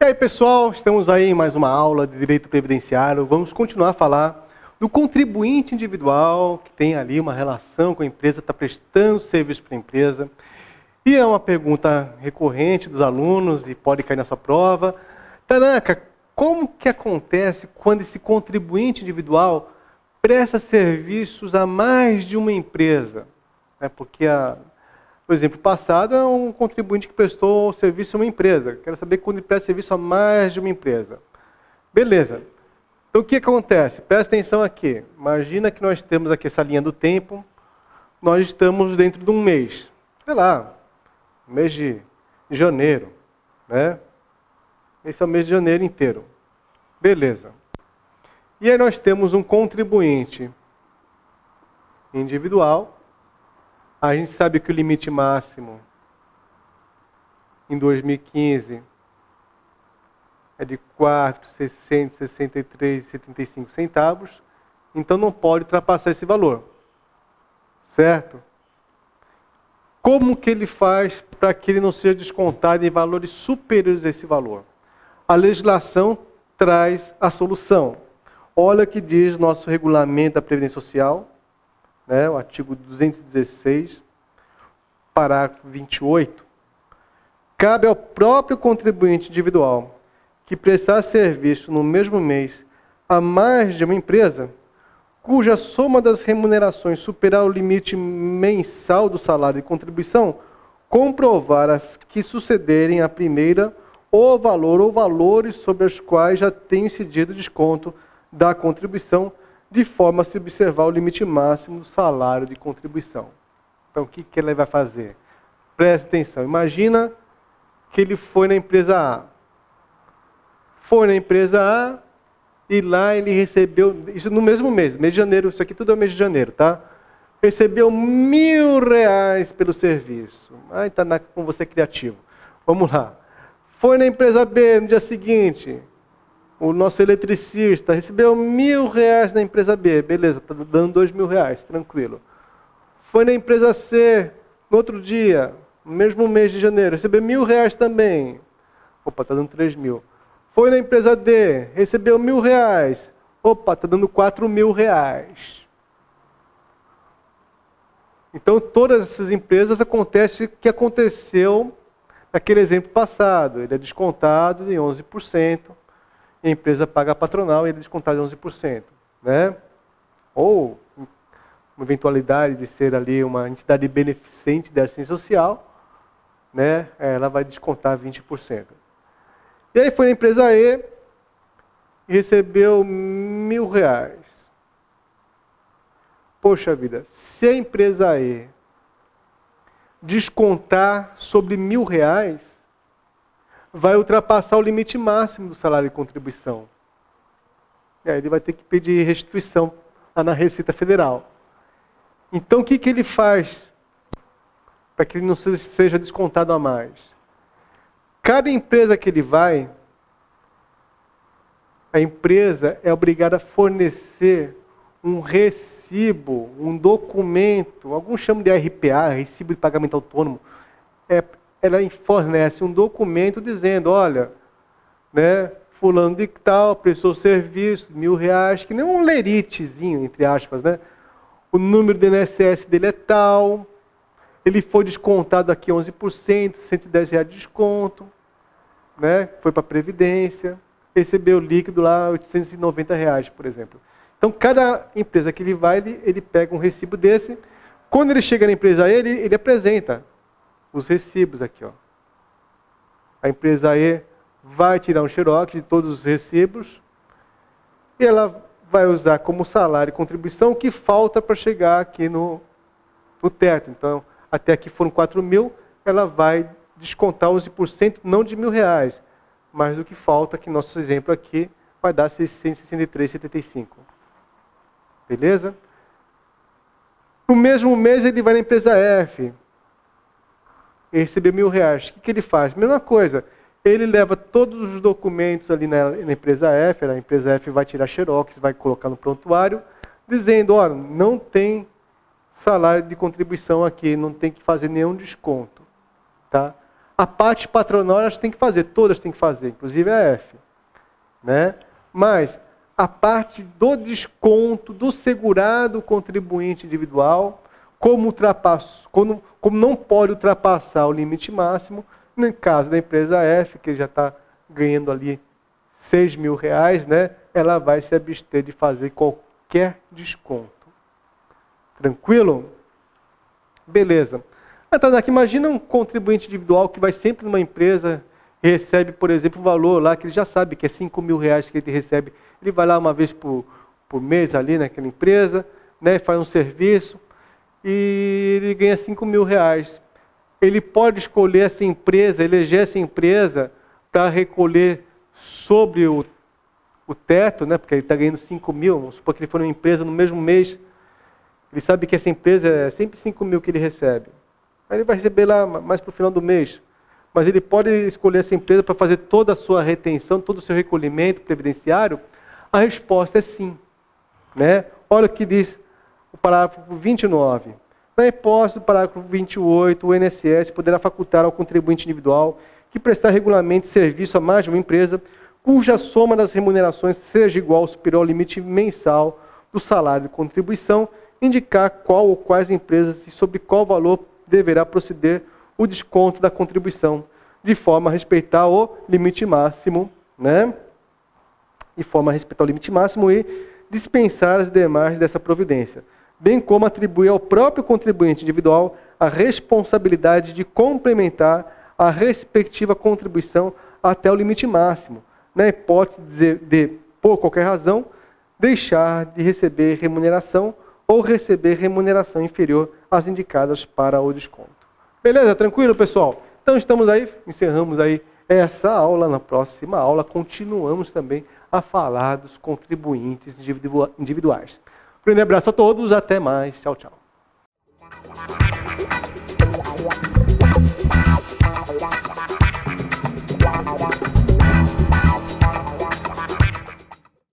E aí, pessoal, estamos aí em mais uma aula de direito previdenciário. Vamos continuar a falar do contribuinte individual, que tem ali uma relação com a empresa, está prestando serviço para a empresa. E é uma pergunta recorrente dos alunos e pode cair na sua prova. Tanaka, como que acontece quando esse contribuinte individual presta serviços a mais de uma empresa? É porque a, o exemplo passado é um contribuinte que prestou serviço a uma empresa. Quero saber quando ele presta serviço a mais de uma empresa. Beleza. Então o que acontece? Presta atenção aqui. Imagina que nós temos aqui essa linha do tempo. Nós estamos dentro de um mês. Sei lá, mês de janeiro. Né? Esse é o mês de janeiro inteiro. Beleza. E aí nós temos um contribuinte individual a gente sabe que o limite máximo em 2015 é de 4,663,75 centavos, então não pode ultrapassar esse valor. Certo? Como que ele faz para que ele não seja descontado em valores superiores a esse valor? A legislação traz a solução. Olha o que diz nosso regulamento da Previdência Social, né, o artigo 216, parágrafo 28, cabe ao próprio contribuinte individual que prestar serviço no mesmo mês a mais de uma empresa, cuja soma das remunerações superar o limite mensal do salário de contribuição, comprovar as que sucederem à primeira o valor ou valores sobre os quais já tem incidido desconto da contribuição de forma a se observar o limite máximo do salário de contribuição. Então, o que, que ele vai fazer? Preste atenção. Imagina que ele foi na empresa A. Foi na empresa A e lá ele recebeu, isso no mesmo mês, mês de janeiro, isso aqui tudo é mês de janeiro, tá? Recebeu mil reais pelo serviço. Ah, está com você criativo. Vamos lá. Foi na empresa B no dia seguinte, o nosso eletricista recebeu mil reais na empresa B, beleza, está dando dois mil reais, tranquilo. Foi na empresa C, no outro dia, no mesmo mês de janeiro, recebeu mil reais também. Opa, está dando três mil. Foi na empresa D, recebeu mil reais. Opa, está dando quatro mil reais. Então, todas essas empresas acontece o que aconteceu naquele exemplo passado. Ele é descontado em 11% a empresa paga a patronal e ele é descontado de 11%. Né? Ou uma eventualidade de ser ali uma entidade beneficente da assistência social, né? ela vai descontar 20%. E aí foi na empresa E e recebeu mil reais. Poxa vida, se a empresa E descontar sobre mil reais, vai ultrapassar o limite máximo do salário de contribuição. E aí ele vai ter que pedir restituição lá na Receita Federal. Então o que, que ele faz para que ele não seja descontado a mais? Cada empresa que ele vai, a empresa é obrigada a fornecer um recibo, um documento, alguns chamam de RPA, Recibo de Pagamento Autônomo, é ela fornece um documento dizendo, olha, né, fulano de tal prestou serviço, mil reais, que nem um leritezinho, entre aspas, né? O número do INSS dele é tal, ele foi descontado aqui 11%, 110 reais de desconto, né? foi para a Previdência, recebeu líquido lá 890 reais, por exemplo. Então, cada empresa que ele vai, ele, ele pega um recibo desse. Quando ele chega na empresa, ele, ele apresenta os recibos aqui. Ó. A empresa E vai tirar um xerox de todos os recibos e ela vai usar como salário e contribuição o que falta para chegar aqui no, no teto. Então, até aqui foram 4 mil, ela vai descontar 11%, não de mil reais, mas do que falta, que nosso exemplo aqui vai dar 663,75. Beleza? No mesmo mês ele vai na empresa F, e receber mil reais. O que, que ele faz? Mesma coisa. Ele leva todos os documentos ali na, na, empresa F, a empresa F vai tirar xerox, vai colocar no prontuário, dizendo, olha, não tem salário de contribuição aqui, não tem que fazer nenhum desconto. Tá? A parte patronal elas têm que fazer, todas têm que fazer, inclusive a F. Né? Mas a parte do desconto do segurado contribuinte individual, como, como, como não pode ultrapassar o limite máximo, no caso da empresa F, que já está ganhando ali 6 mil reais, né, ela vai se abster de fazer qualquer desconto. Tranquilo? Beleza. Então, aqui, imagina um contribuinte individual que vai sempre numa empresa recebe, por exemplo, um valor lá que ele já sabe que é 5 mil reais que ele recebe. Ele vai lá uma vez por, por mês ali naquela empresa, né, faz um serviço e ele ganha 5 mil reais. Ele pode escolher essa empresa, eleger essa empresa para recolher sobre o, o teto, né, porque ele está ganhando 5 mil, vamos supor que ele for uma empresa no mesmo mês, ele sabe que essa empresa é sempre 5 mil que ele recebe. Aí ele vai receber lá mais para o final do mês. Mas ele pode escolher essa empresa para fazer toda a sua retenção, todo o seu recolhimento previdenciário? A resposta é sim. Né? Olha o que diz o parágrafo 29. Na hipótese do parágrafo 28, o INSS poderá facultar ao contribuinte individual que prestar regularmente serviço a mais de uma empresa, cuja soma das remunerações seja igual ou superior ao limite mensal do salário de contribuição, indicar qual ou quais empresas e sobre qual valor deverá proceder o desconto da contribuição, de forma a respeitar o limite máximo, né? De forma a respeitar o limite máximo e dispensar as demais dessa providência, bem como atribuir ao próprio contribuinte individual a responsabilidade de complementar a respectiva contribuição até o limite máximo, na hipótese de, de por qualquer razão, deixar de receber remuneração ou receber remuneração inferior às indicadas para o desconto. Beleza? Tranquilo, pessoal? Então estamos aí, encerramos aí essa aula. Na próxima aula continuamos também a falar dos contribuintes individuais. Grande abraço a todos, até mais. Tchau, tchau.